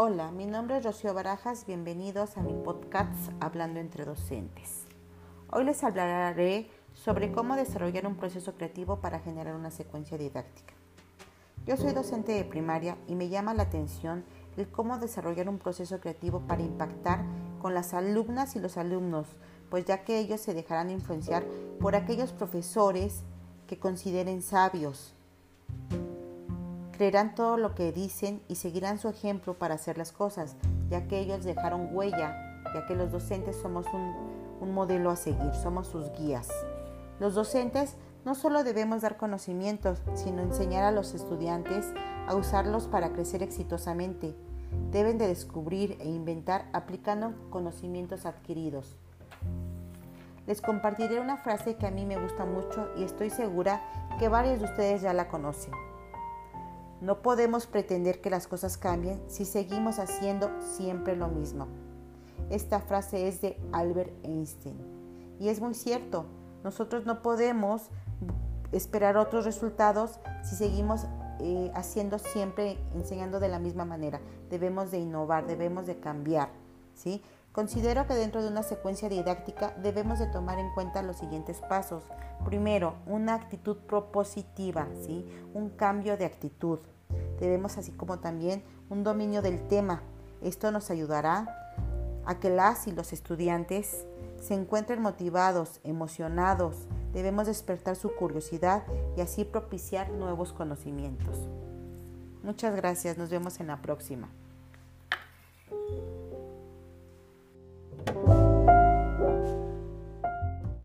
Hola, mi nombre es Rocío Barajas, bienvenidos a mi podcast Hablando entre Docentes. Hoy les hablaré sobre cómo desarrollar un proceso creativo para generar una secuencia didáctica. Yo soy docente de primaria y me llama la atención el cómo desarrollar un proceso creativo para impactar con las alumnas y los alumnos, pues ya que ellos se dejarán influenciar por aquellos profesores que consideren sabios, Creerán todo lo que dicen y seguirán su ejemplo para hacer las cosas, ya que ellos dejaron huella, ya que los docentes somos un, modelo a seguir, somos sus guías. Los docentes no solo debemos dar conocimientos, sino enseñar a los estudiantes a usarlos para crecer exitosamente. Deben de descubrir e inventar aplicando conocimientos adquiridos. Les compartiré una frase que a mí me gusta mucho y estoy segura que varios de ustedes ya la conocen. No podemos pretender que las cosas cambien si seguimos haciendo siempre lo mismo. Esta frase es de Albert Einstein y es muy cierto. Nosotros no podemos esperar otros resultados si seguimos eh, haciendo siempre, enseñando de la misma manera. Debemos de innovar, debemos de cambiar. ¿sí? Considero que dentro de una secuencia didáctica debemos de tomar en cuenta los siguientes pasos. Primero, una actitud propositiva, ¿sí? un cambio de actitud. Debemos así como también un dominio del tema. Esto nos ayudará a que las y los estudiantes se encuentren motivados, emocionados. Debemos despertar su curiosidad y así propiciar nuevos conocimientos. Muchas gracias, nos vemos en la próxima.